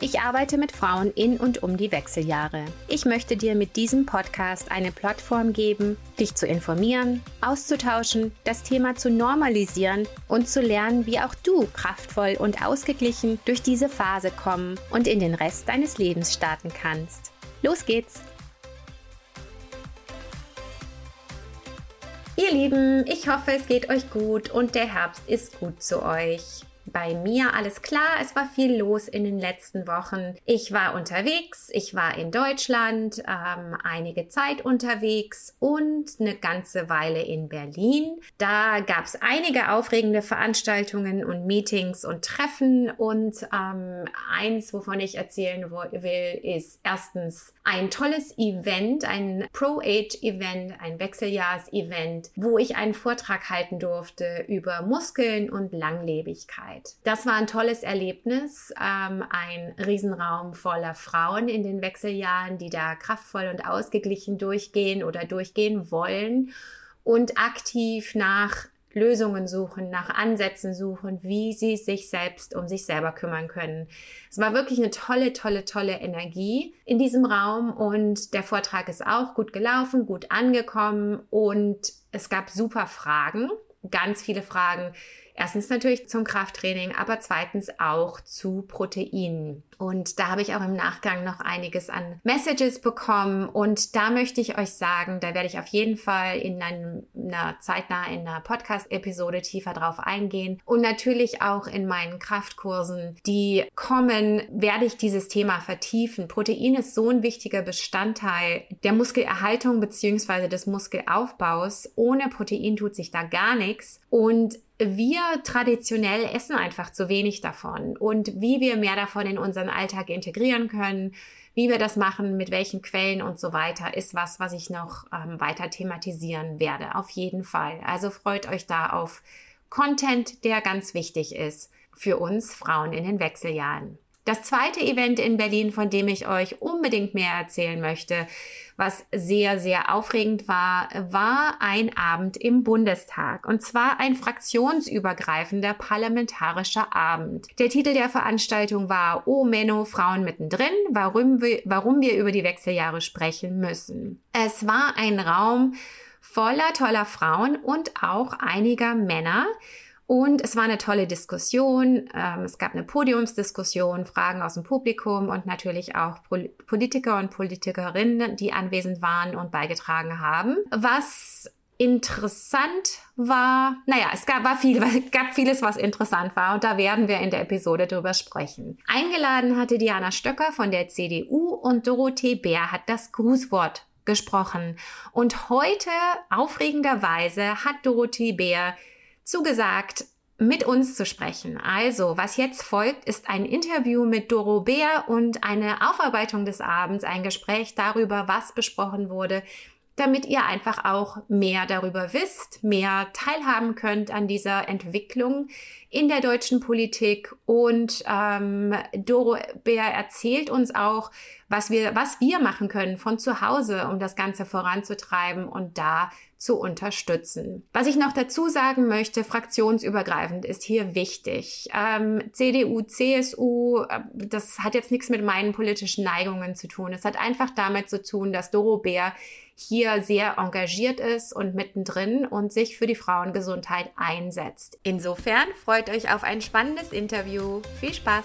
Ich arbeite mit Frauen in und um die Wechseljahre. Ich möchte dir mit diesem Podcast eine Plattform geben, dich zu informieren, auszutauschen, das Thema zu normalisieren und zu lernen, wie auch du kraftvoll und ausgeglichen durch diese Phase kommen und in den Rest deines Lebens starten kannst. Los geht's! Ihr Lieben, ich hoffe, es geht euch gut und der Herbst ist gut zu euch bei mir alles klar. Es war viel los in den letzten Wochen. Ich war unterwegs, ich war in Deutschland, ähm, einige Zeit unterwegs und eine ganze Weile in Berlin. Da gab es einige aufregende Veranstaltungen und Meetings und Treffen und ähm, eins, wovon ich erzählen will, ist erstens ein tolles Event, ein Pro-Age-Event, ein Wechseljahrs-Event, wo ich einen Vortrag halten durfte über Muskeln und Langlebigkeit. Zeit. Das war ein tolles Erlebnis, ähm, ein Riesenraum voller Frauen in den Wechseljahren, die da kraftvoll und ausgeglichen durchgehen oder durchgehen wollen und aktiv nach Lösungen suchen, nach Ansätzen suchen, wie sie sich selbst um sich selber kümmern können. Es war wirklich eine tolle, tolle, tolle Energie in diesem Raum und der Vortrag ist auch gut gelaufen, gut angekommen und es gab super Fragen, ganz viele Fragen Erstens natürlich zum Krafttraining, aber zweitens auch zu Proteinen. Und da habe ich auch im Nachgang noch einiges an Messages bekommen. Und da möchte ich euch sagen, da werde ich auf jeden Fall in einer zeitnah in einer Podcast-Episode tiefer drauf eingehen. Und natürlich auch in meinen Kraftkursen, die kommen, werde ich dieses Thema vertiefen. Protein ist so ein wichtiger Bestandteil der Muskelerhaltung beziehungsweise des Muskelaufbaus. Ohne Protein tut sich da gar nichts. Und wir traditionell essen einfach zu wenig davon und wie wir mehr davon in unseren Alltag integrieren können, wie wir das machen, mit welchen Quellen und so weiter, ist was, was ich noch ähm, weiter thematisieren werde. Auf jeden Fall. Also freut euch da auf Content, der ganz wichtig ist für uns Frauen in den Wechseljahren. Das zweite Event in Berlin, von dem ich euch unbedingt mehr erzählen möchte, was sehr, sehr aufregend war, war ein Abend im Bundestag. Und zwar ein fraktionsübergreifender parlamentarischer Abend. Der Titel der Veranstaltung war O Menno, Frauen mittendrin, warum wir, warum wir über die Wechseljahre sprechen müssen. Es war ein Raum voller toller Frauen und auch einiger Männer. Und es war eine tolle Diskussion. Ähm, es gab eine Podiumsdiskussion, Fragen aus dem Publikum und natürlich auch Politiker und Politikerinnen, die anwesend waren und beigetragen haben. Was interessant war, naja, es gab, war viel, gab vieles, was interessant war und da werden wir in der Episode drüber sprechen. Eingeladen hatte Diana Stöcker von der CDU und Dorothee Bär hat das Grußwort gesprochen. Und heute, aufregenderweise, hat Dorothee Bär zugesagt, mit uns zu sprechen. Also, was jetzt folgt, ist ein Interview mit Doro Bär und eine Aufarbeitung des Abends, ein Gespräch darüber, was besprochen wurde, damit ihr einfach auch mehr darüber wisst, mehr teilhaben könnt an dieser Entwicklung in der deutschen Politik. Und ähm, Doro Bär erzählt uns auch, was wir, was wir machen können von zu Hause, um das Ganze voranzutreiben und da zu unterstützen. Was ich noch dazu sagen möchte, fraktionsübergreifend ist hier wichtig. Ähm, CDU, CSU, äh, das hat jetzt nichts mit meinen politischen Neigungen zu tun. Es hat einfach damit zu tun, dass Doro Bär hier sehr engagiert ist und mittendrin und sich für die Frauengesundheit einsetzt. Insofern freut euch auf ein spannendes Interview. Viel Spaß!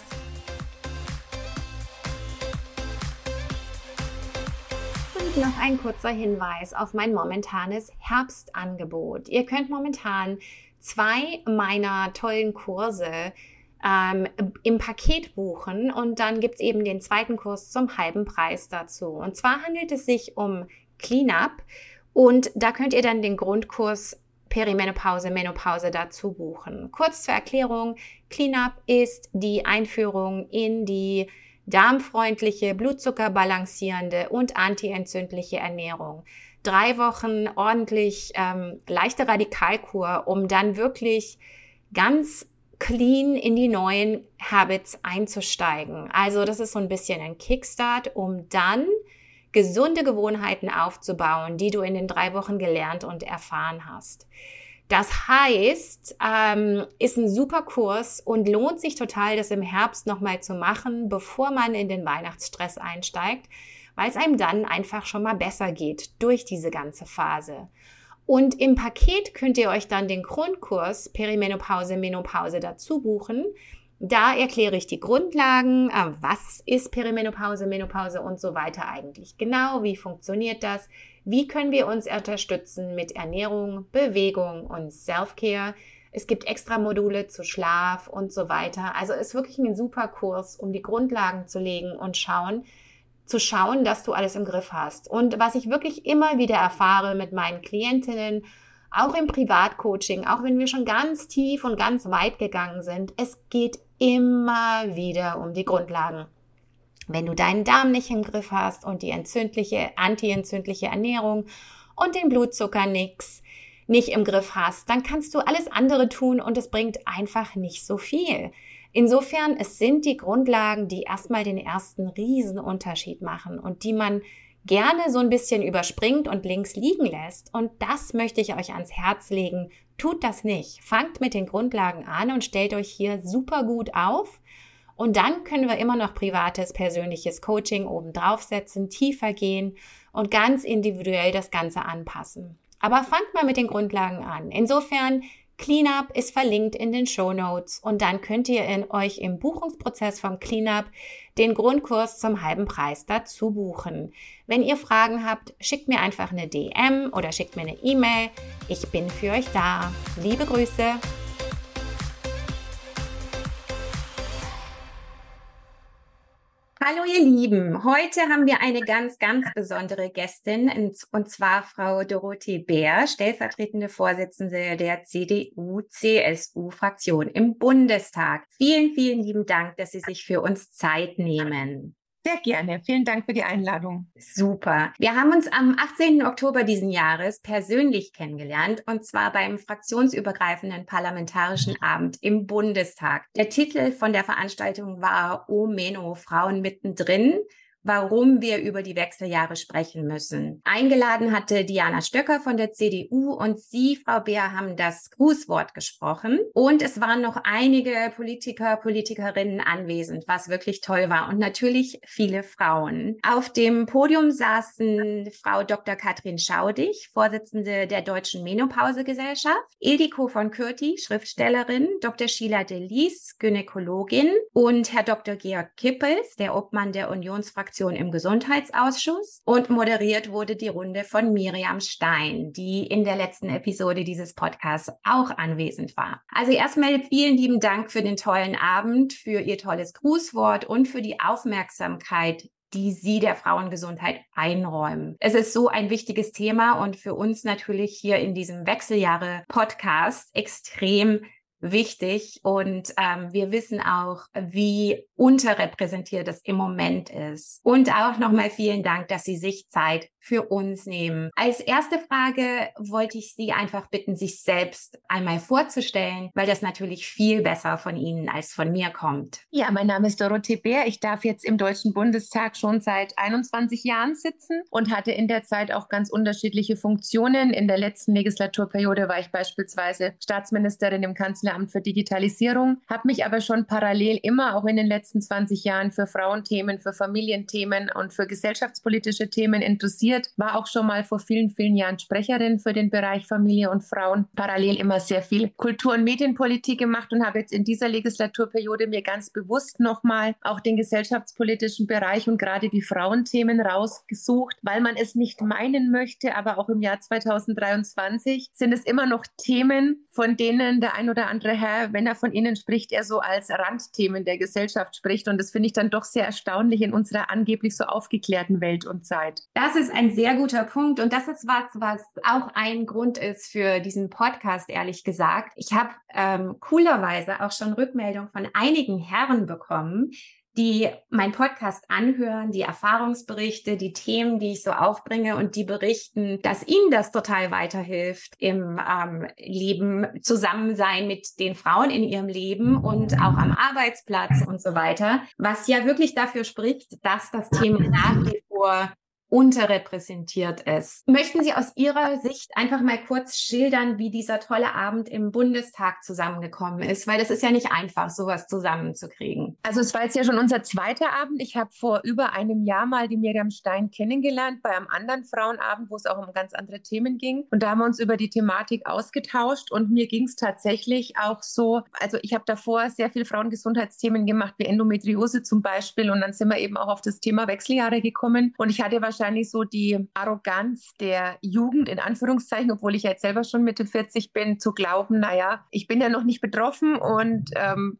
Und noch ein kurzer Hinweis auf mein momentanes Herbstangebot. Ihr könnt momentan zwei meiner tollen Kurse ähm, im Paket buchen und dann gibt's eben den zweiten Kurs zum halben Preis dazu. Und zwar handelt es sich um Cleanup. Und da könnt ihr dann den Grundkurs Perimenopause, Menopause dazu buchen. Kurz zur Erklärung, Cleanup ist die Einführung in die darmfreundliche, blutzuckerbalancierende und antientzündliche Ernährung. Drei Wochen ordentlich ähm, leichte Radikalkur, um dann wirklich ganz clean in die neuen Habits einzusteigen. Also das ist so ein bisschen ein Kickstart, um dann gesunde Gewohnheiten aufzubauen, die du in den drei Wochen gelernt und erfahren hast. Das heißt, ähm, ist ein super Kurs und lohnt sich total, das im Herbst nochmal zu machen, bevor man in den Weihnachtsstress einsteigt, weil es einem dann einfach schon mal besser geht durch diese ganze Phase. Und im Paket könnt ihr euch dann den Grundkurs Perimenopause, Menopause dazu buchen. Da erkläre ich die Grundlagen, äh, was ist Perimenopause, Menopause und so weiter eigentlich genau, wie funktioniert das, wie können wir uns unterstützen mit Ernährung, Bewegung und Self-Care. Es gibt extra Module zu Schlaf und so weiter. Also ist wirklich ein super Kurs, um die Grundlagen zu legen und schauen, zu schauen, dass du alles im Griff hast. Und was ich wirklich immer wieder erfahre mit meinen Klientinnen, auch im Privatcoaching, auch wenn wir schon ganz tief und ganz weit gegangen sind, es geht immer wieder um die Grundlagen. Wenn du deinen Darm nicht im Griff hast und die entzündliche, antientzündliche Ernährung und den Blutzucker nix nicht im Griff hast, dann kannst du alles andere tun und es bringt einfach nicht so viel. Insofern, es sind die Grundlagen, die erstmal den ersten Riesenunterschied machen und die man gerne so ein bisschen überspringt und links liegen lässt. Und das möchte ich euch ans Herz legen. Tut das nicht. Fangt mit den Grundlagen an und stellt euch hier super gut auf. Und dann können wir immer noch privates, persönliches Coaching oben draufsetzen, tiefer gehen und ganz individuell das Ganze anpassen. Aber fangt mal mit den Grundlagen an. Insofern Cleanup ist verlinkt in den Show Notes und dann könnt ihr in euch im Buchungsprozess vom Cleanup den Grundkurs zum halben Preis dazu buchen. Wenn ihr Fragen habt, schickt mir einfach eine DM oder schickt mir eine E-Mail. Ich bin für euch da. Liebe Grüße. Hallo ihr Lieben, heute haben wir eine ganz, ganz besondere Gästin und zwar Frau Dorothee Bär, stellvertretende Vorsitzende der CDU-CSU-Fraktion im Bundestag. Vielen, vielen lieben Dank, dass Sie sich für uns Zeit nehmen. Sehr gerne. Vielen Dank für die Einladung. Super. Wir haben uns am 18. Oktober diesen Jahres persönlich kennengelernt und zwar beim fraktionsübergreifenden Parlamentarischen Abend im Bundestag. Der Titel von der Veranstaltung war O Meno, Frauen mittendrin warum wir über die Wechseljahre sprechen müssen. Eingeladen hatte Diana Stöcker von der CDU und Sie, Frau Beer, haben das Grußwort gesprochen. Und es waren noch einige Politiker, Politikerinnen anwesend, was wirklich toll war. Und natürlich viele Frauen. Auf dem Podium saßen Frau Dr. Katrin Schaudig, Vorsitzende der Deutschen Menopausegesellschaft, Ildiko von Kürti, Schriftstellerin, Dr. Sheila Delis, Gynäkologin und Herr Dr. Georg Kippels, der Obmann der Unionsfraktion Fraktion im Gesundheitsausschuss und moderiert wurde die Runde von Miriam Stein, die in der letzten Episode dieses Podcasts auch anwesend war. Also erstmal vielen lieben Dank für den tollen Abend, für Ihr tolles Grußwort und für die Aufmerksamkeit, die Sie der Frauengesundheit einräumen. Es ist so ein wichtiges Thema und für uns natürlich hier in diesem Wechseljahre-Podcast extrem wichtig und ähm, wir wissen auch, wie unterrepräsentiert es im Moment ist. Und auch nochmal vielen Dank, dass Sie sich Zeit für uns nehmen. Als erste Frage wollte ich Sie einfach bitten, sich selbst einmal vorzustellen, weil das natürlich viel besser von Ihnen als von mir kommt. Ja, mein Name ist Dorothee Bär. Ich darf jetzt im Deutschen Bundestag schon seit 21 Jahren sitzen und hatte in der Zeit auch ganz unterschiedliche Funktionen. In der letzten Legislaturperiode war ich beispielsweise Staatsministerin im Kanzleramt für Digitalisierung, habe mich aber schon parallel immer auch in den letzten 20 Jahren für Frauenthemen, für Familienthemen und für gesellschaftspolitische Themen interessiert, war auch schon mal vor vielen, vielen Jahren Sprecherin für den Bereich Familie und Frauen, parallel immer sehr viel Kultur- und Medienpolitik gemacht und habe jetzt in dieser Legislaturperiode mir ganz bewusst nochmal auch den gesellschaftspolitischen Bereich und gerade die Frauenthemen rausgesucht, weil man es nicht meinen möchte, aber auch im Jahr 2023 sind es immer noch Themen, von denen der ein oder andere andere Herr, wenn er von ihnen spricht, er so als Randthemen der Gesellschaft spricht. Und das finde ich dann doch sehr erstaunlich in unserer angeblich so aufgeklärten Welt und Zeit. Das ist ein sehr guter Punkt. Und das ist was, was auch ein Grund ist für diesen Podcast, ehrlich gesagt. Ich habe ähm, coolerweise auch schon Rückmeldung von einigen Herren bekommen, die mein Podcast anhören, die Erfahrungsberichte, die Themen, die ich so aufbringe und die berichten, dass ihnen das total weiterhilft im ähm, Leben, Zusammensein mit den Frauen in ihrem Leben und auch am Arbeitsplatz und so weiter, was ja wirklich dafür spricht, dass das Thema nach wie vor unterrepräsentiert ist. Möchten Sie aus Ihrer Sicht einfach mal kurz schildern, wie dieser tolle Abend im Bundestag zusammengekommen ist? Weil das ist ja nicht einfach, sowas zusammenzukriegen. Also es war jetzt ja schon unser zweiter Abend. Ich habe vor über einem Jahr mal die Miriam Stein kennengelernt bei einem anderen Frauenabend, wo es auch um ganz andere Themen ging. Und da haben wir uns über die Thematik ausgetauscht und mir ging es tatsächlich auch so, also ich habe davor sehr viel Frauengesundheitsthemen gemacht, wie Endometriose zum Beispiel. Und dann sind wir eben auch auf das Thema Wechseljahre gekommen. Und ich hatte wahrscheinlich wahrscheinlich so die Arroganz der Jugend, in Anführungszeichen, obwohl ich jetzt selber schon Mitte 40 bin, zu glauben, naja, ich bin ja noch nicht betroffen und ähm,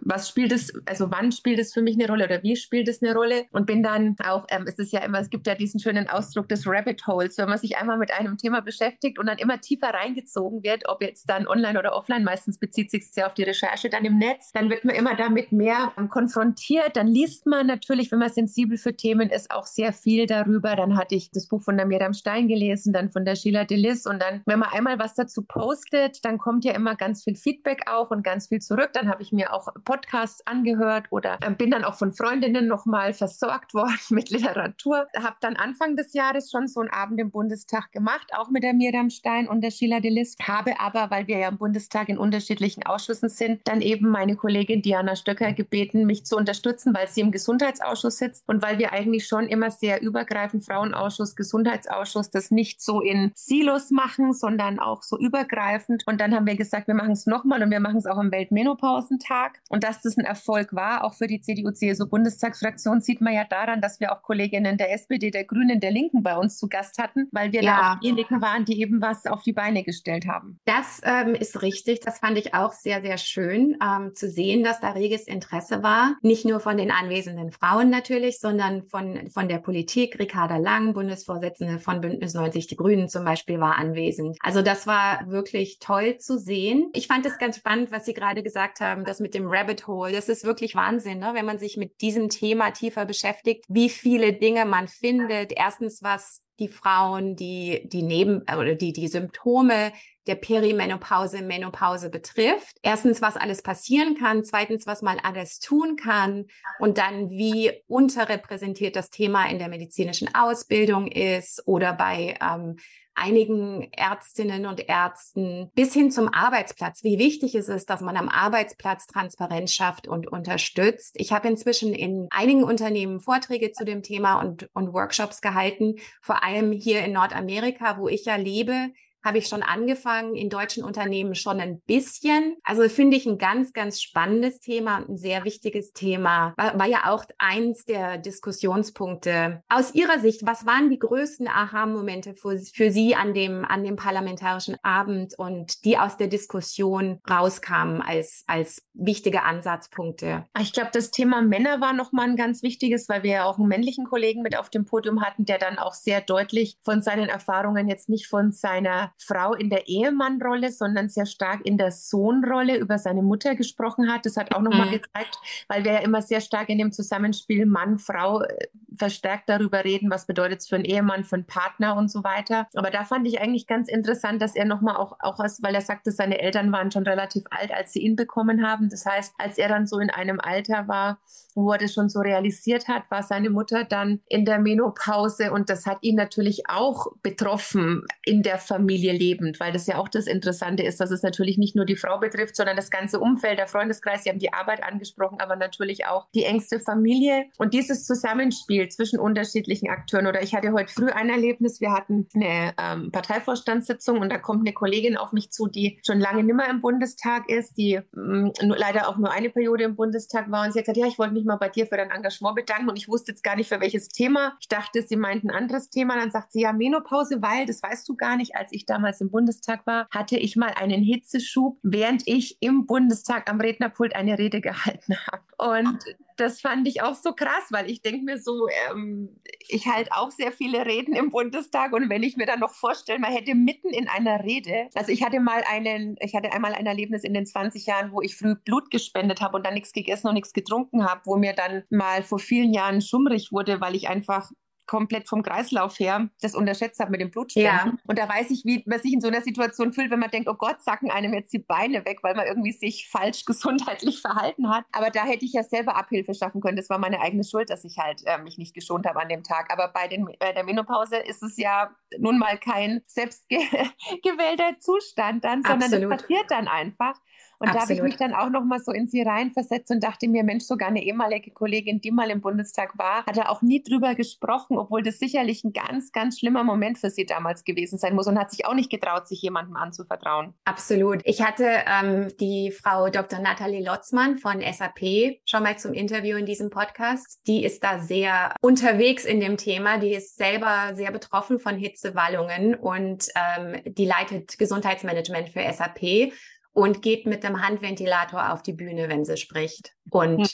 was spielt es, also wann spielt es für mich eine Rolle oder wie spielt es eine Rolle? Und bin dann auch, ähm, es ist ja immer, es gibt ja diesen schönen Ausdruck des Rabbit Holes, wenn man sich einmal mit einem Thema beschäftigt und dann immer tiefer reingezogen wird, ob jetzt dann online oder offline, meistens bezieht sich sehr auf die Recherche dann im Netz, dann wird man immer damit mehr konfrontiert, dann liest man natürlich, wenn man sensibel für Themen ist, auch sehr viel darüber darüber. Dann hatte ich das Buch von der Miriam Stein gelesen, dann von der Sheila Delis. Und dann, wenn man einmal was dazu postet, dann kommt ja immer ganz viel Feedback auch und ganz viel zurück. Dann habe ich mir auch Podcasts angehört oder äh, bin dann auch von Freundinnen nochmal versorgt worden mit Literatur. Habe dann Anfang des Jahres schon so einen Abend im Bundestag gemacht, auch mit der Miriam Stein und der Sheila Delis. Habe aber, weil wir ja im Bundestag in unterschiedlichen Ausschüssen sind, dann eben meine Kollegin Diana Stöcker gebeten, mich zu unterstützen, weil sie im Gesundheitsausschuss sitzt und weil wir eigentlich schon immer sehr übergreifend übergreifend Frauenausschuss, Gesundheitsausschuss das nicht so in Silos machen, sondern auch so übergreifend. Und dann haben wir gesagt, wir machen es nochmal und wir machen es auch am Weltmenopausentag. Und dass das ein Erfolg war, auch für die CDU-CSU-Bundestagsfraktion, sieht man ja daran, dass wir auch Kolleginnen der SPD, der Grünen, der Linken bei uns zu Gast hatten, weil wir ja. da auch diejenigen waren, die eben was auf die Beine gestellt haben. Das ähm, ist richtig. Das fand ich auch sehr, sehr schön ähm, zu sehen, dass da reges Interesse war. Nicht nur von den anwesenden Frauen natürlich, sondern von, von der Politik, Ricarda Lang, Bundesvorsitzende von Bündnis 90 Die Grünen zum Beispiel, war anwesend. Also das war wirklich toll zu sehen. Ich fand es ganz spannend, was Sie gerade gesagt haben, das mit dem Rabbit Hole. Das ist wirklich Wahnsinn, ne? wenn man sich mit diesem Thema tiefer beschäftigt, wie viele Dinge man findet. Erstens, was die Frauen, die die Neben oder die die Symptome der Perimenopause, Menopause betrifft. Erstens, was alles passieren kann. Zweitens, was man alles tun kann. Und dann, wie unterrepräsentiert das Thema in der medizinischen Ausbildung ist oder bei ähm, einigen Ärztinnen und Ärzten bis hin zum Arbeitsplatz. Wie wichtig ist es, dass man am Arbeitsplatz Transparenz schafft und unterstützt? Ich habe inzwischen in einigen Unternehmen Vorträge zu dem Thema und, und Workshops gehalten, vor allem hier in Nordamerika, wo ich ja lebe habe ich schon angefangen, in deutschen Unternehmen schon ein bisschen. Also finde ich ein ganz, ganz spannendes Thema und ein sehr wichtiges Thema. War, war, ja auch eins der Diskussionspunkte. Aus Ihrer Sicht, was waren die größten Aha-Momente für, für Sie an dem, an dem parlamentarischen Abend und die aus der Diskussion rauskamen als, als wichtige Ansatzpunkte? Ich glaube, das Thema Männer war nochmal ein ganz wichtiges, weil wir ja auch einen männlichen Kollegen mit auf dem Podium hatten, der dann auch sehr deutlich von seinen Erfahrungen jetzt nicht von seiner Frau in der Ehemannrolle, sondern sehr stark in der Sohnrolle über seine Mutter gesprochen hat. Das hat auch nochmal mhm. gezeigt, weil wir ja immer sehr stark in dem Zusammenspiel Mann, Frau äh, verstärkt darüber reden, was bedeutet es für einen Ehemann, für einen Partner und so weiter. Aber da fand ich eigentlich ganz interessant, dass er nochmal auch, auch aus, weil er sagte, seine Eltern waren schon relativ alt, als sie ihn bekommen haben. Das heißt, als er dann so in einem Alter war, wo er das schon so realisiert hat, war seine Mutter dann in der Menopause und das hat ihn natürlich auch betroffen in der Familie lebend, weil das ja auch das Interessante ist, dass es natürlich nicht nur die Frau betrifft, sondern das ganze Umfeld, der Freundeskreis, Sie haben die Arbeit angesprochen, aber natürlich auch die engste Familie und dieses Zusammenspiel zwischen unterschiedlichen Akteuren. Oder ich hatte heute früh ein Erlebnis, wir hatten eine ähm, Parteivorstandssitzung und da kommt eine Kollegin auf mich zu, die schon lange nimmer im Bundestag ist, die ähm, leider auch nur eine Periode im Bundestag war und sie hat gesagt, ja, ich wollte mich mal bei dir für dein Engagement bedanken und ich wusste jetzt gar nicht für welches Thema. Ich dachte, sie meint ein anderes Thema. Dann sagt sie ja Menopause, weil, das weißt du gar nicht, als ich damals im Bundestag war, hatte ich mal einen Hitzeschub, während ich im Bundestag am Rednerpult eine Rede gehalten habe. Und das fand ich auch so krass, weil ich denke mir so, ähm, ich halte auch sehr viele Reden im Bundestag und wenn ich mir dann noch vorstelle, man hätte mitten in einer Rede, also ich hatte mal einen, ich hatte einmal ein Erlebnis in den 20 Jahren, wo ich früh Blut gespendet habe und dann nichts gegessen und nichts getrunken habe, wo mir dann mal vor vielen Jahren schummrig wurde, weil ich einfach komplett vom Kreislauf her das unterschätzt habe mit dem Blutspenden. Ja. Und da weiß ich, wie man sich in so einer Situation fühlt, wenn man denkt, oh Gott, sacken einem jetzt die Beine weg, weil man irgendwie sich falsch gesundheitlich verhalten hat. Aber da hätte ich ja selber Abhilfe schaffen können. Das war meine eigene Schuld, dass ich halt äh, mich nicht geschont habe an dem Tag. Aber bei, den, bei der Menopause ist es ja nun mal kein selbstgewählter Zustand dann, sondern Absolut. das passiert dann einfach. Und Absolut. da habe ich mich dann auch noch mal so in sie reinversetzt und dachte mir, Mensch, sogar eine ehemalige Kollegin, die mal im Bundestag war, hat da auch nie drüber gesprochen, obwohl das sicherlich ein ganz, ganz schlimmer Moment für sie damals gewesen sein muss und hat sich auch nicht getraut, sich jemandem anzuvertrauen. Absolut. Ich hatte ähm, die Frau Dr. Nathalie Lotzmann von SAP schon mal zum Interview in diesem Podcast. Die ist da sehr unterwegs in dem Thema. Die ist selber sehr betroffen von Hitzewallungen und ähm, die leitet Gesundheitsmanagement für SAP und geht mit dem Handventilator auf die Bühne, wenn sie spricht. Und mhm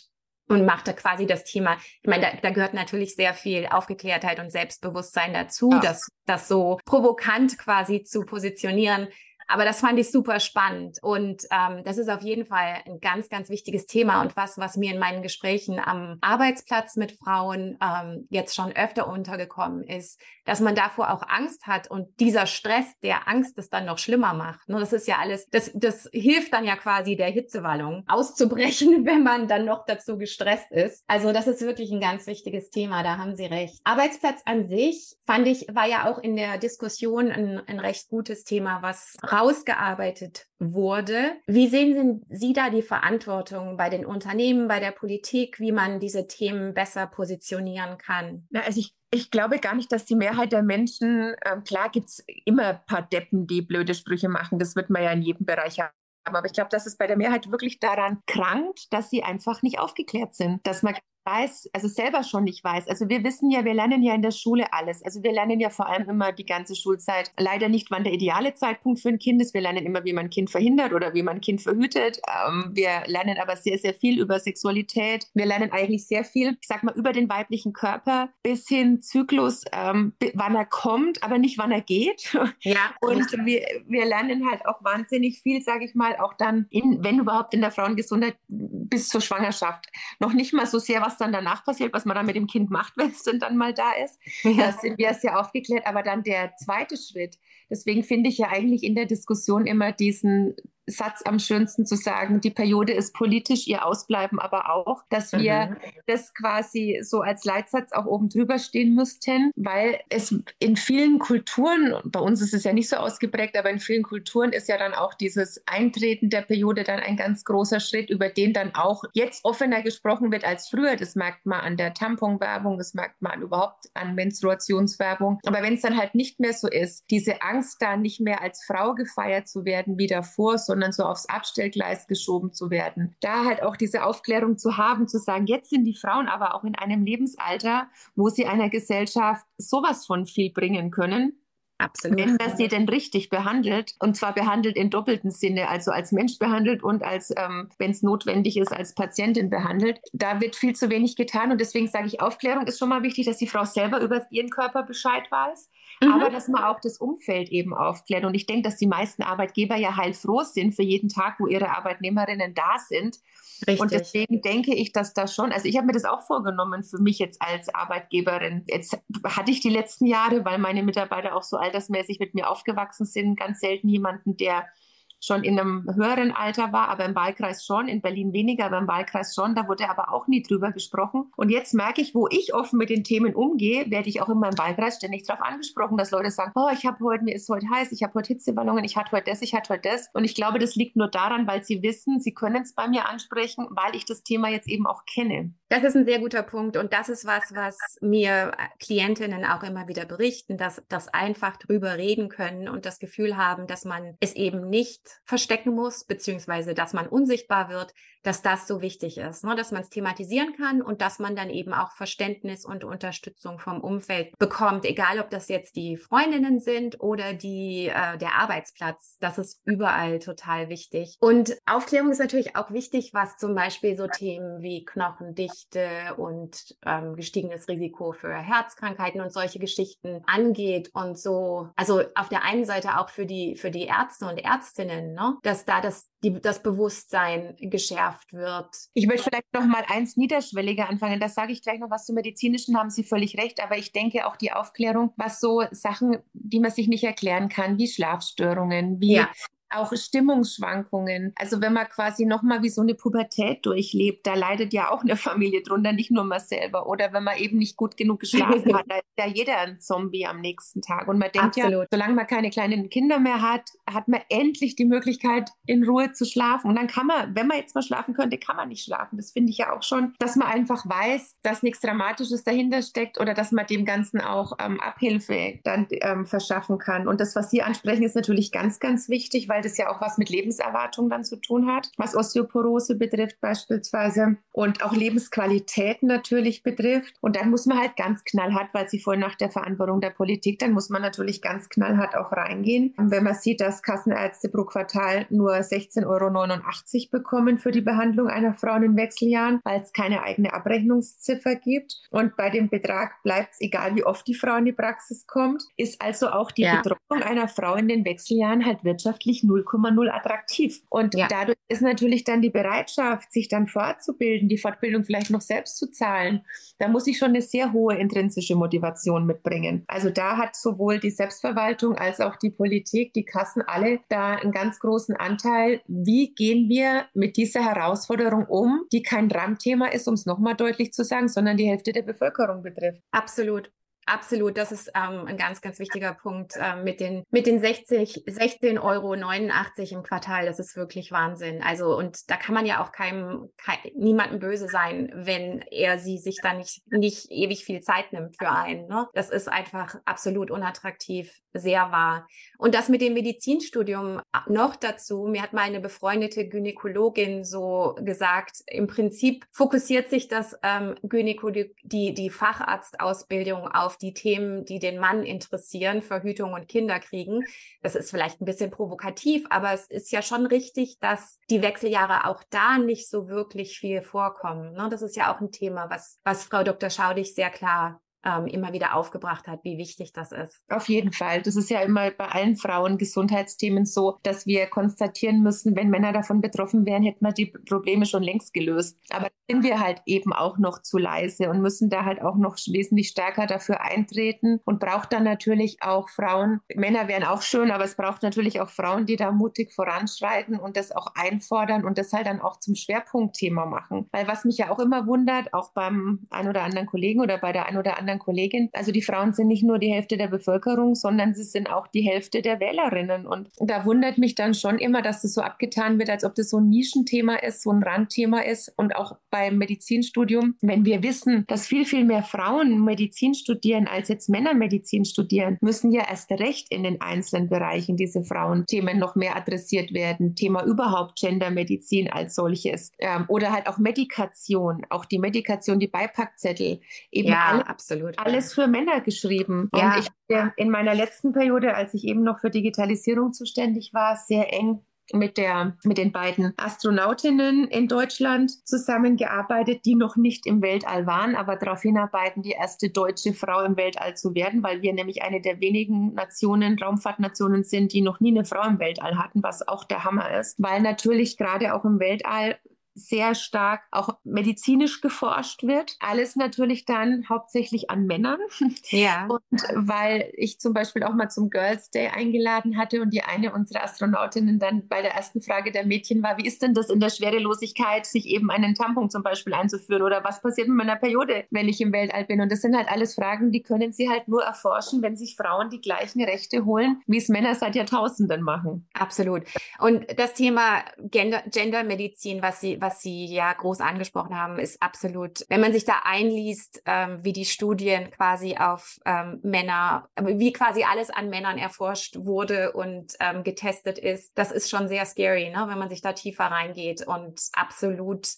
und macht da quasi das Thema. Ich meine, da, da gehört natürlich sehr viel Aufgeklärtheit und Selbstbewusstsein dazu, ja. das, das so provokant quasi zu positionieren. Aber das fand ich super spannend und ähm, das ist auf jeden Fall ein ganz, ganz wichtiges Thema und was, was mir in meinen Gesprächen am Arbeitsplatz mit Frauen ähm, jetzt schon öfter untergekommen ist, dass man davor auch Angst hat und dieser Stress, der Angst das dann noch schlimmer macht. Ne, das ist ja alles, das, das hilft dann ja quasi der Hitzewallung auszubrechen, wenn man dann noch dazu gestresst ist. Also das ist wirklich ein ganz wichtiges Thema, da haben Sie recht. Arbeitsplatz an sich fand ich, war ja auch in der Diskussion ein, ein recht gutes Thema, was rausgearbeitet wurde. Wie sehen Sie da die Verantwortung bei den Unternehmen, bei der Politik, wie man diese Themen besser positionieren kann? Na, also ich ich glaube gar nicht, dass die Mehrheit der Menschen, äh, klar gibt es immer ein paar Deppen, die blöde Sprüche machen, das wird man ja in jedem Bereich haben. Aber ich glaube, dass es bei der Mehrheit wirklich daran krankt, dass sie einfach nicht aufgeklärt sind, dass man weiß, also selber schon nicht weiß. Also wir wissen ja, wir lernen ja in der Schule alles. Also wir lernen ja vor allem immer die ganze Schulzeit. Leider nicht, wann der ideale Zeitpunkt für ein Kind ist. Wir lernen immer, wie man ein Kind verhindert oder wie man ein Kind verhütet. Ähm, wir lernen aber sehr, sehr viel über Sexualität. Wir lernen eigentlich sehr viel, ich sag mal, über den weiblichen Körper bis hin Zyklus, ähm, wann er kommt, aber nicht wann er geht. Ja. Und wir, wir lernen halt auch wahnsinnig viel, sage ich mal, auch dann, in, wenn überhaupt in der Frauengesundheit bis zur Schwangerschaft. Noch nicht mal so sehr, was dann danach passiert, was man dann mit dem Kind macht, wenn es dann mal da ist. Ja. Das sind wir sehr aufgeklärt. Aber dann der zweite Schritt. Deswegen finde ich ja eigentlich in der Diskussion immer diesen Satz am schönsten zu sagen, die Periode ist politisch, ihr Ausbleiben aber auch, dass wir mhm. das quasi so als Leitsatz auch oben drüber stehen müssten, weil es in vielen Kulturen, bei uns ist es ja nicht so ausgeprägt, aber in vielen Kulturen ist ja dann auch dieses Eintreten der Periode dann ein ganz großer Schritt, über den dann auch jetzt offener gesprochen wird als früher. Das merkt man an der Tamponwerbung, das merkt man überhaupt an Menstruationswerbung. Aber wenn es dann halt nicht mehr so ist, diese Angst da nicht mehr als Frau gefeiert zu werden wie davor, sondern sondern so aufs Abstellgleis geschoben zu werden. Da halt auch diese Aufklärung zu haben, zu sagen, jetzt sind die Frauen aber auch in einem Lebensalter, wo sie einer Gesellschaft sowas von viel bringen können. Absolut. Wenn man sie denn richtig behandelt, und zwar behandelt in doppelten Sinne, also als Mensch behandelt und als, ähm, wenn es notwendig ist, als Patientin behandelt, da wird viel zu wenig getan. Und deswegen sage ich, Aufklärung ist schon mal wichtig, dass die Frau selber über ihren Körper Bescheid weiß, mhm. aber dass man auch das Umfeld eben aufklärt. Und ich denke, dass die meisten Arbeitgeber ja heilfroh sind für jeden Tag, wo ihre Arbeitnehmerinnen da sind. Richtig. Und deswegen denke ich, dass das schon, also ich habe mir das auch vorgenommen für mich jetzt als Arbeitgeberin. Jetzt hatte ich die letzten Jahre, weil meine Mitarbeiter auch so altersmäßig mit mir aufgewachsen sind, ganz selten jemanden, der schon in einem höheren Alter war, aber im Wahlkreis schon, in Berlin weniger, aber im Wahlkreis schon, da wurde aber auch nie drüber gesprochen. Und jetzt merke ich, wo ich offen mit den Themen umgehe, werde ich auch in meinem Wahlkreis ständig darauf angesprochen, dass Leute sagen, oh, ich habe heute, mir ist heute heiß, ich habe heute Hitzeballungen, ich hatte heute das, ich hatte heute das. Und ich glaube, das liegt nur daran, weil sie wissen, sie können es bei mir ansprechen, weil ich das Thema jetzt eben auch kenne. Das ist ein sehr guter Punkt und das ist was, was mir Klientinnen auch immer wieder berichten, dass das einfach drüber reden können und das Gefühl haben, dass man es eben nicht verstecken muss, beziehungsweise dass man unsichtbar wird, dass das so wichtig ist, ne? dass man es thematisieren kann und dass man dann eben auch Verständnis und Unterstützung vom Umfeld bekommt, egal ob das jetzt die Freundinnen sind oder die äh, der Arbeitsplatz. Das ist überall total wichtig. Und Aufklärung ist natürlich auch wichtig, was zum Beispiel so Themen wie Knochendichte und ähm, gestiegenes Risiko für Herzkrankheiten und solche Geschichten angeht und so. Also auf der einen Seite auch für die für die Ärzte und Ärztinnen, ne? dass da das die, das Bewusstsein geschärft wird. Ich möchte vielleicht noch mal eins niederschwelliger anfangen. Das sage ich gleich noch was zum medizinischen, haben Sie völlig recht. Aber ich denke auch die Aufklärung, was so Sachen, die man sich nicht erklären kann, wie Schlafstörungen, wie ja auch Stimmungsschwankungen. Also wenn man quasi nochmal wie so eine Pubertät durchlebt, da leidet ja auch eine Familie drunter, nicht nur man selber. Oder wenn man eben nicht gut genug geschlafen hat, da ist ja jeder ein Zombie am nächsten Tag. Und man denkt Absolut. ja, solange man keine kleinen Kinder mehr hat, hat man endlich die Möglichkeit, in Ruhe zu schlafen. Und dann kann man, wenn man jetzt mal schlafen könnte, kann man nicht schlafen. Das finde ich ja auch schon, dass man einfach weiß, dass nichts Dramatisches dahinter steckt oder dass man dem Ganzen auch ähm, Abhilfe dann ähm, verschaffen kann. Und das, was Sie ansprechen, ist natürlich ganz, ganz wichtig, weil weil das ja auch was mit Lebenserwartung dann zu tun hat, was Osteoporose betrifft beispielsweise und auch Lebensqualität natürlich betrifft. Und dann muss man halt ganz knallhart, weil Sie vorhin nach der Verantwortung der Politik, dann muss man natürlich ganz knallhart auch reingehen. Wenn man sieht, dass Kassenärzte pro Quartal nur 16,89 Euro bekommen für die Behandlung einer Frau in den Wechseljahren, weil es keine eigene Abrechnungsziffer gibt. Und bei dem Betrag bleibt es, egal wie oft die Frau in die Praxis kommt, ist also auch die ja. Betreuung einer Frau in den Wechseljahren halt wirtschaftlich 0,0 attraktiv. Und ja. dadurch ist natürlich dann die Bereitschaft, sich dann fortzubilden, die Fortbildung vielleicht noch selbst zu zahlen. Da muss ich schon eine sehr hohe intrinsische Motivation mitbringen. Also da hat sowohl die Selbstverwaltung als auch die Politik, die Kassen alle da einen ganz großen Anteil. Wie gehen wir mit dieser Herausforderung um, die kein Randthema ist, um es nochmal deutlich zu sagen, sondern die Hälfte der Bevölkerung betrifft? Absolut. Absolut, das ist ähm, ein ganz, ganz wichtiger Punkt äh, mit den, mit den 60, 16,89 Euro im Quartal. Das ist wirklich Wahnsinn. Also, und da kann man ja auch keinem, kein, niemandem böse sein, wenn er sie sich da nicht, nicht ewig viel Zeit nimmt für einen. Ne? Das ist einfach absolut unattraktiv, sehr wahr. Und das mit dem Medizinstudium äh, noch dazu. Mir hat meine befreundete Gynäkologin so gesagt, im Prinzip fokussiert sich das ähm, Gynäkologie, die, die Facharztausbildung auf die Themen, die den Mann interessieren, Verhütung und Kinderkriegen. Das ist vielleicht ein bisschen provokativ, aber es ist ja schon richtig, dass die Wechseljahre auch da nicht so wirklich viel vorkommen. Ne? Das ist ja auch ein Thema, was, was Frau Dr. Schaudig sehr klar ähm, immer wieder aufgebracht hat, wie wichtig das ist. Auf jeden Fall. Das ist ja immer bei allen Frauen Gesundheitsthemen so, dass wir konstatieren müssen, wenn Männer davon betroffen wären, hätten wir die Probleme schon längst gelöst. Aber sind wir halt eben auch noch zu leise und müssen da halt auch noch wesentlich stärker dafür eintreten und braucht dann natürlich auch Frauen. Männer wären auch schön, aber es braucht natürlich auch Frauen, die da mutig voranschreiten und das auch einfordern und das halt dann auch zum Schwerpunktthema machen. Weil was mich ja auch immer wundert, auch beim ein oder anderen Kollegen oder bei der ein oder anderen Kollegin, also die Frauen sind nicht nur die Hälfte der Bevölkerung, sondern sie sind auch die Hälfte der Wählerinnen. Und da wundert mich dann schon immer, dass das so abgetan wird, als ob das so ein Nischenthema ist, so ein Randthema ist und auch bei beim Medizinstudium, wenn wir wissen, dass viel, viel mehr Frauen Medizin studieren, als jetzt Männer Medizin studieren, müssen ja erst recht in den einzelnen Bereichen diese Frauenthemen noch mehr adressiert werden. Thema überhaupt Gendermedizin als solches. Ähm, oder halt auch Medikation, auch die Medikation, die Beipackzettel. Eben ja, alle, absolut. alles für Männer geschrieben. Ja. Und ich in meiner letzten Periode, als ich eben noch für Digitalisierung zuständig war, sehr eng mit, der, mit den beiden Astronautinnen in Deutschland zusammengearbeitet, die noch nicht im Weltall waren, aber darauf hinarbeiten, die erste deutsche Frau im Weltall zu werden, weil wir nämlich eine der wenigen Nationen, Raumfahrtnationen sind, die noch nie eine Frau im Weltall hatten, was auch der Hammer ist, weil natürlich gerade auch im Weltall sehr stark auch medizinisch geforscht wird. Alles natürlich dann hauptsächlich an Männern. Ja. Und weil ich zum Beispiel auch mal zum Girls Day eingeladen hatte und die eine unserer Astronautinnen dann bei der ersten Frage der Mädchen war, wie ist denn das in der Schwerelosigkeit, sich eben einen Tampon zum Beispiel einzuführen oder was passiert mit meiner Periode, wenn ich im Weltall bin? Und das sind halt alles Fragen, die können sie halt nur erforschen, wenn sich Frauen die gleichen Rechte holen, wie es Männer seit Jahrtausenden machen. Absolut. Und das Thema Gender, Gendermedizin, was Sie, was was Sie ja groß angesprochen haben, ist absolut, wenn man sich da einliest, ähm, wie die Studien quasi auf ähm, Männer, wie quasi alles an Männern erforscht wurde und ähm, getestet ist, das ist schon sehr scary, ne? wenn man sich da tiefer reingeht und absolut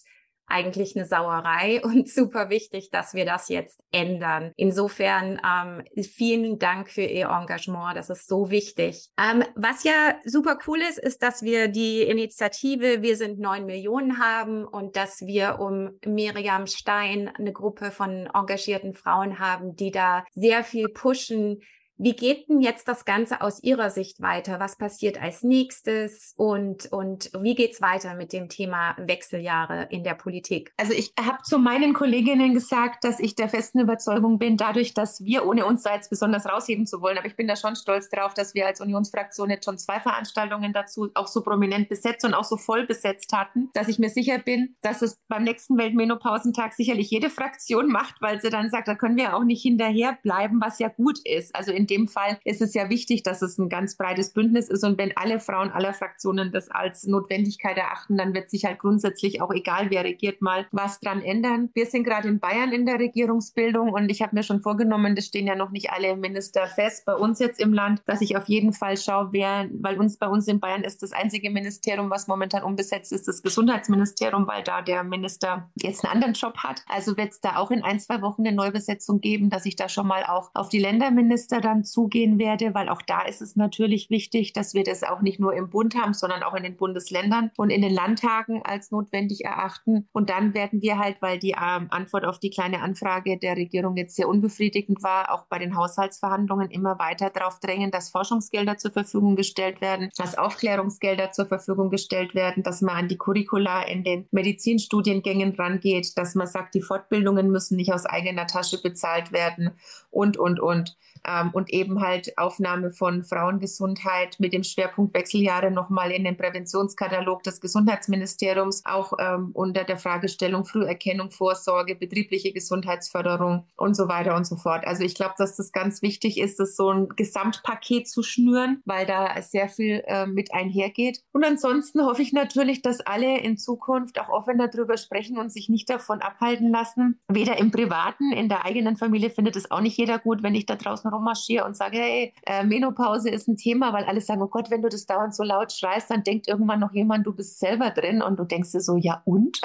eigentlich eine Sauerei und super wichtig, dass wir das jetzt ändern. Insofern ähm, vielen Dank für Ihr Engagement. Das ist so wichtig. Ähm, was ja super cool ist, ist, dass wir die Initiative Wir sind neun Millionen haben und dass wir um Miriam Stein eine Gruppe von engagierten Frauen haben, die da sehr viel pushen, wie geht denn jetzt das Ganze aus Ihrer Sicht weiter? Was passiert als nächstes und, und wie geht's weiter mit dem Thema Wechseljahre in der Politik? Also ich habe zu meinen Kolleginnen gesagt, dass ich der festen Überzeugung bin, dadurch, dass wir, ohne uns da jetzt besonders rausheben zu wollen, aber ich bin da schon stolz darauf, dass wir als Unionsfraktion jetzt schon zwei Veranstaltungen dazu auch so prominent besetzt und auch so voll besetzt hatten, dass ich mir sicher bin, dass es beim nächsten Weltmenopausentag sicherlich jede Fraktion macht, weil sie dann sagt, da können wir auch nicht hinterher bleiben, was ja gut ist. Also in dem Fall ist es ja wichtig, dass es ein ganz breites Bündnis ist. Und wenn alle Frauen aller Fraktionen das als Notwendigkeit erachten, dann wird sich halt grundsätzlich auch egal, wer regiert, mal was dran ändern. Wir sind gerade in Bayern in der Regierungsbildung und ich habe mir schon vorgenommen, das stehen ja noch nicht alle Minister fest bei uns jetzt im Land, dass ich auf jeden Fall schaue, wer, weil uns bei uns in Bayern ist das einzige Ministerium, was momentan unbesetzt ist, das Gesundheitsministerium, weil da der Minister jetzt einen anderen Job hat. Also wird es da auch in ein, zwei Wochen eine Neubesetzung geben, dass ich da schon mal auch auf die Länderminister dann zugehen werde, weil auch da ist es natürlich wichtig, dass wir das auch nicht nur im Bund haben, sondern auch in den Bundesländern und in den Landtagen als notwendig erachten. Und dann werden wir halt, weil die ähm, Antwort auf die kleine Anfrage der Regierung jetzt sehr unbefriedigend war, auch bei den Haushaltsverhandlungen immer weiter darauf drängen, dass Forschungsgelder zur Verfügung gestellt werden, dass Aufklärungsgelder zur Verfügung gestellt werden, dass man an die Curricula in den Medizinstudiengängen rangeht, dass man sagt, die Fortbildungen müssen nicht aus eigener Tasche bezahlt werden und, und, und ähm, und eben halt Aufnahme von Frauengesundheit mit dem Schwerpunkt Wechseljahre nochmal in den Präventionskatalog des Gesundheitsministeriums, auch ähm, unter der Fragestellung Früherkennung, Vorsorge, betriebliche Gesundheitsförderung und so weiter und so fort. Also ich glaube, dass das ganz wichtig ist, das so ein Gesamtpaket zu schnüren, weil da sehr viel äh, mit einhergeht. Und ansonsten hoffe ich natürlich, dass alle in Zukunft auch offener darüber sprechen und sich nicht davon abhalten lassen, weder im Privaten, in der eigenen Familie findet es auch nicht jeder gut, wenn ich da draußen rummarschiere und sage, hey, äh, Menopause ist ein Thema, weil alle sagen, oh Gott, wenn du das dauernd so laut schreist, dann denkt irgendwann noch jemand, du bist selber drin und du denkst dir so, ja und?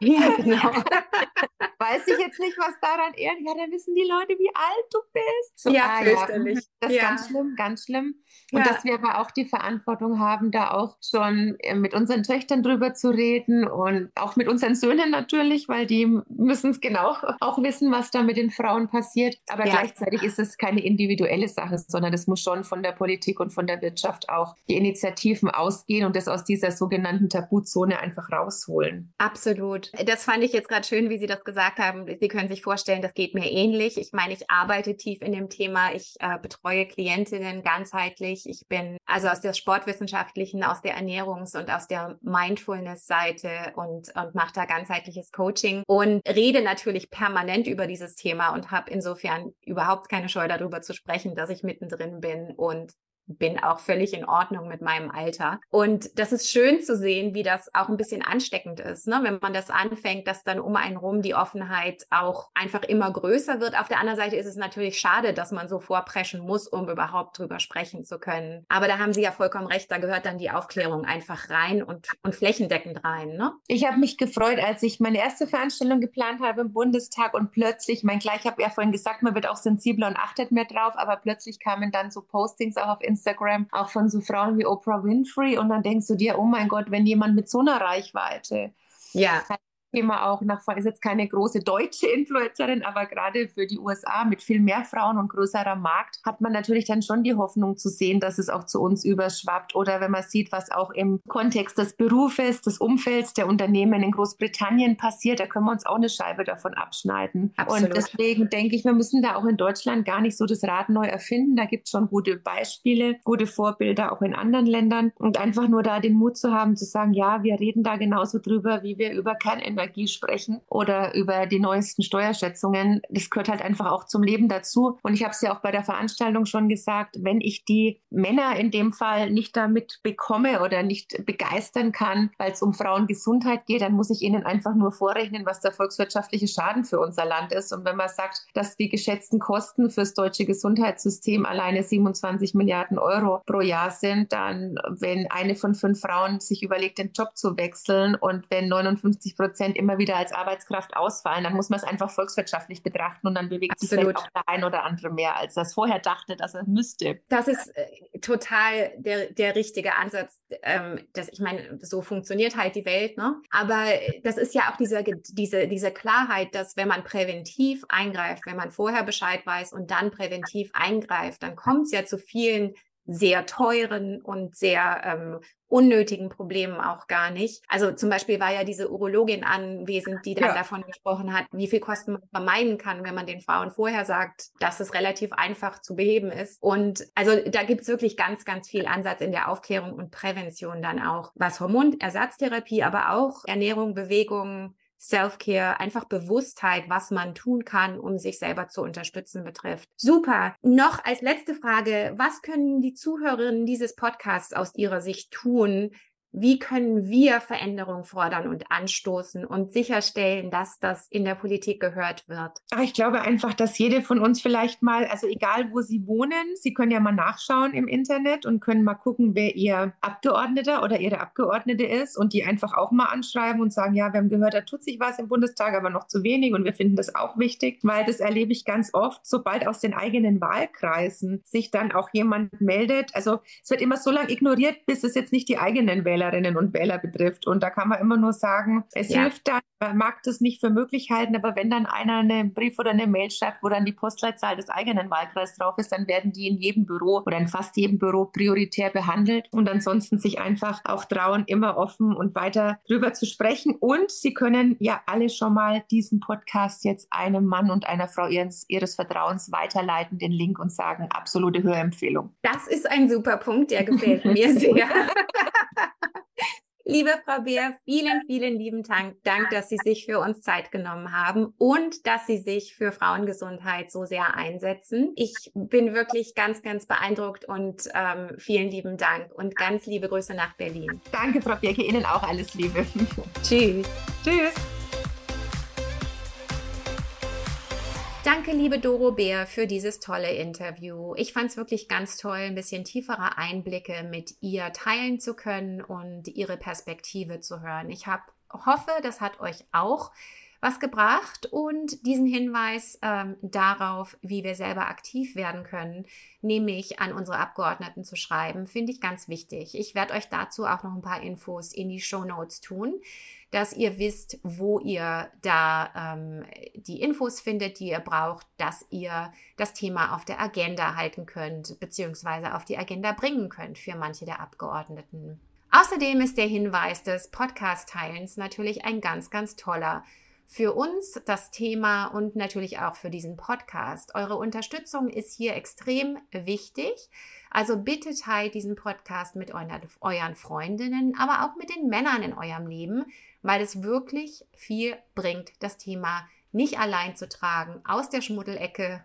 Ja, genau. Weiß ich jetzt nicht, was daran ehrt. Ja, dann wissen die Leute, wie alt du bist. So, ja, ah, fürchterlich. Ja. Das ist ja. ganz schlimm, ganz schlimm. Und ja. dass wir aber auch die Verantwortung haben, da auch schon äh, mit unseren Töchtern drüber zu reden und auch mit unseren Söhnen natürlich, weil die müssen es genau auch wissen, was da mit den Frauen passiert. Aber gleichzeitig ist es keine individuelle Sache, sondern es muss schon von der Politik und von der Wirtschaft auch die Initiativen ausgehen und das aus dieser sogenannten Tabuzone einfach rausholen. Absolut. Das fand ich jetzt gerade schön, wie Sie das gesagt haben. Sie können sich vorstellen, das geht mir ähnlich. Ich meine, ich arbeite tief in dem Thema. Ich äh, betreue Klientinnen ganzheitlich ich. Ich bin also aus der sportwissenschaftlichen, aus der Ernährungs- und aus der Mindfulness-Seite und, und mache da ganzheitliches Coaching und rede natürlich permanent über dieses Thema und habe insofern überhaupt keine Scheu darüber zu sprechen, dass ich mittendrin bin und bin auch völlig in Ordnung mit meinem Alter. Und das ist schön zu sehen, wie das auch ein bisschen ansteckend ist, ne? wenn man das anfängt, dass dann um einen rum die Offenheit auch einfach immer größer wird. Auf der anderen Seite ist es natürlich schade, dass man so vorpreschen muss, um überhaupt drüber sprechen zu können. Aber da haben Sie ja vollkommen recht, da gehört dann die Aufklärung einfach rein und, und flächendeckend rein. Ne? Ich habe mich gefreut, als ich meine erste Veranstaltung geplant habe im Bundestag und plötzlich, mein gleich habe ja vorhin gesagt, man wird auch sensibler und achtet mehr drauf, aber plötzlich kamen dann so Postings auch auf Instagram Instagram, auch von so Frauen wie Oprah Winfrey. Und dann denkst du dir, oh mein Gott, wenn jemand mit so einer Reichweite ja. Thema auch nach, ist jetzt keine große deutsche Influencerin, aber gerade für die USA mit viel mehr Frauen und größerer Markt hat man natürlich dann schon die Hoffnung zu sehen, dass es auch zu uns überschwappt. Oder wenn man sieht, was auch im Kontext des Berufes, des Umfelds der Unternehmen in Großbritannien passiert, da können wir uns auch eine Scheibe davon abschneiden. Absolut. Und deswegen denke ich, wir müssen da auch in Deutschland gar nicht so das Rad neu erfinden. Da gibt es schon gute Beispiele, gute Vorbilder auch in anderen Ländern. Und einfach nur da den Mut zu haben, zu sagen, ja, wir reden da genauso drüber, wie wir über Kernenergie Atomenergie sprechen oder über die neuesten Steuerschätzungen. Das gehört halt einfach auch zum Leben dazu. Und ich habe es ja auch bei der Veranstaltung schon gesagt, wenn ich die Männer in dem Fall nicht damit bekomme oder nicht begeistern kann, weil es um Frauengesundheit geht, dann muss ich ihnen einfach nur vorrechnen, was der volkswirtschaftliche Schaden für unser Land ist. Und wenn man sagt, dass die geschätzten Kosten fürs deutsche Gesundheitssystem alleine 27 Milliarden Euro pro Jahr sind, dann, wenn eine von fünf Frauen sich überlegt, den Job zu wechseln und wenn 59 Prozent immer wieder als Arbeitskraft ausfallen, dann muss man es einfach volkswirtschaftlich betrachten und dann bewegt Absolut. sich vielleicht auch der ein oder andere mehr, als es vorher dachte, dass er müsste. Das ist äh, total der, der richtige Ansatz. Ähm, das, ich meine, so funktioniert halt die Welt, ne? Aber das ist ja auch diese, diese, diese Klarheit, dass wenn man präventiv eingreift, wenn man vorher Bescheid weiß und dann präventiv eingreift, dann kommt es ja zu vielen sehr teuren und sehr ähm, unnötigen Problemen auch gar nicht. Also zum Beispiel war ja diese Urologin anwesend, die dann ja. davon gesprochen hat, wie viel Kosten man vermeiden kann, wenn man den Frauen vorher sagt, dass es relativ einfach zu beheben ist. Und also da gibt's wirklich ganz, ganz viel Ansatz in der Aufklärung und Prävention dann auch, was Hormonersatztherapie, aber auch Ernährung, Bewegung, Self-Care, einfach Bewusstheit, was man tun kann, um sich selber zu unterstützen betrifft. Super. Noch als letzte Frage, was können die Zuhörerinnen dieses Podcasts aus Ihrer Sicht tun, wie können wir Veränderungen fordern und anstoßen und sicherstellen, dass das in der Politik gehört wird? Ach, ich glaube einfach, dass jede von uns vielleicht mal, also egal wo Sie wohnen, Sie können ja mal nachschauen im Internet und können mal gucken, wer Ihr Abgeordneter oder Ihre Abgeordnete ist und die einfach auch mal anschreiben und sagen, ja, wir haben gehört, da tut sich was im Bundestag, aber noch zu wenig und wir finden das auch wichtig, weil das erlebe ich ganz oft, sobald aus den eigenen Wahlkreisen sich dann auch jemand meldet. Also es wird immer so lange ignoriert, bis es jetzt nicht die eigenen Wähler Wählerinnen und Wähler betrifft. Und da kann man immer nur sagen, es ja. hilft dann, man mag das nicht für möglich halten, aber wenn dann einer einen Brief oder eine Mail schreibt, wo dann die Postleitzahl des eigenen Wahlkreises drauf ist, dann werden die in jedem Büro oder in fast jedem Büro prioritär behandelt und ansonsten sich einfach auch trauen, immer offen und weiter drüber zu sprechen. Und Sie können ja alle schon mal diesen Podcast jetzt einem Mann und einer Frau ihres, ihres Vertrauens weiterleiten, den Link und sagen, absolute Hörempfehlung. Das ist ein super Punkt, der gefällt mir sehr. Liebe Frau Beer, vielen, vielen lieben Dank, Dank, dass Sie sich für uns Zeit genommen haben und dass Sie sich für Frauengesundheit so sehr einsetzen. Ich bin wirklich ganz, ganz beeindruckt und ähm, vielen lieben Dank und ganz liebe Grüße nach Berlin. Danke, Frau Birke, Ihnen auch alles Liebe. Tschüss. Tschüss. Danke, liebe Doro Bär, für dieses tolle Interview. Ich fand es wirklich ganz toll, ein bisschen tiefere Einblicke mit ihr teilen zu können und ihre Perspektive zu hören. Ich hab, hoffe, das hat euch auch was gebracht und diesen Hinweis ähm, darauf, wie wir selber aktiv werden können, nämlich an unsere Abgeordneten zu schreiben, finde ich ganz wichtig. Ich werde euch dazu auch noch ein paar Infos in die Show Notes tun dass ihr wisst, wo ihr da ähm, die Infos findet, die ihr braucht, dass ihr das Thema auf der Agenda halten könnt, beziehungsweise auf die Agenda bringen könnt für manche der Abgeordneten. Außerdem ist der Hinweis des Podcast-Teilens natürlich ein ganz, ganz toller. Für uns das Thema und natürlich auch für diesen Podcast. Eure Unterstützung ist hier extrem wichtig. Also bitte teilt diesen Podcast mit euren Freundinnen, aber auch mit den Männern in eurem Leben, weil es wirklich viel bringt, das Thema nicht allein zu tragen, aus der Schmuddelecke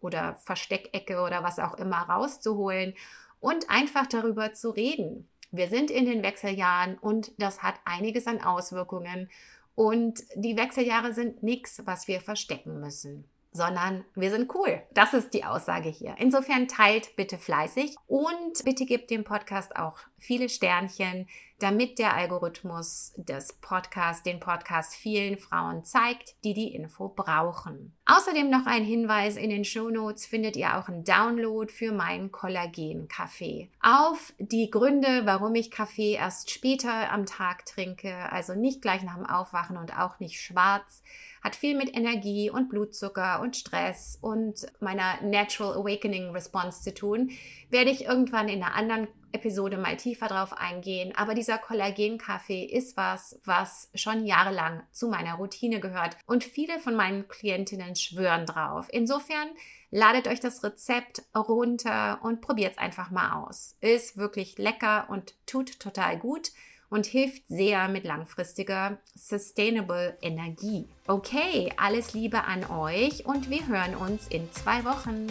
oder Versteckecke oder was auch immer rauszuholen und einfach darüber zu reden. Wir sind in den Wechseljahren und das hat einiges an Auswirkungen. Und die Wechseljahre sind nichts, was wir verstecken müssen sondern wir sind cool. Das ist die Aussage hier. Insofern teilt bitte fleißig und bitte gebt dem Podcast auch viele Sternchen, damit der Algorithmus des Podcasts den Podcast vielen Frauen zeigt, die die Info brauchen. Außerdem noch ein Hinweis, in den Show Notes findet ihr auch einen Download für meinen Kollagen-Kaffee. Auf die Gründe, warum ich Kaffee erst später am Tag trinke, also nicht gleich nach dem Aufwachen und auch nicht schwarz, hat viel mit Energie und Blutzucker und Stress und meiner Natural Awakening Response zu tun. Werde ich irgendwann in einer anderen Episode mal tiefer drauf eingehen. Aber dieser Kollagenkaffee ist was, was schon jahrelang zu meiner Routine gehört. Und viele von meinen Klientinnen schwören drauf. Insofern ladet euch das Rezept runter und probiert es einfach mal aus. Ist wirklich lecker und tut total gut. und hilft sehr mit langfristiger Sustainable Energie. Okay, alles Liebe an euch und wir hören uns in zwei Wochen.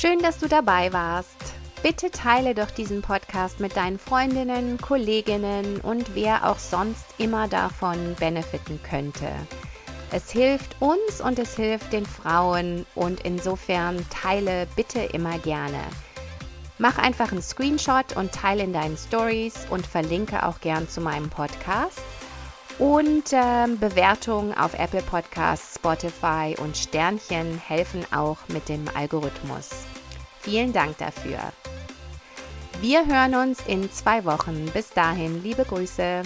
Schön, dass du dabei warst. Bitte teile doch diesen Podcast mit deinen Freundinnen, Kolleginnen und wer auch sonst immer davon benefiten könnte. Es hilft uns und es hilft den Frauen und insofern teile bitte immer gerne. Mach einfach einen Screenshot und teile in deinen Stories und verlinke auch gern zu meinem Podcast. Und äh, Bewertungen auf Apple Podcasts, Spotify und Sternchen helfen auch mit dem Algorithmus. Vielen Dank dafür. Wir hören uns in zwei Wochen. Bis dahin, liebe Grüße.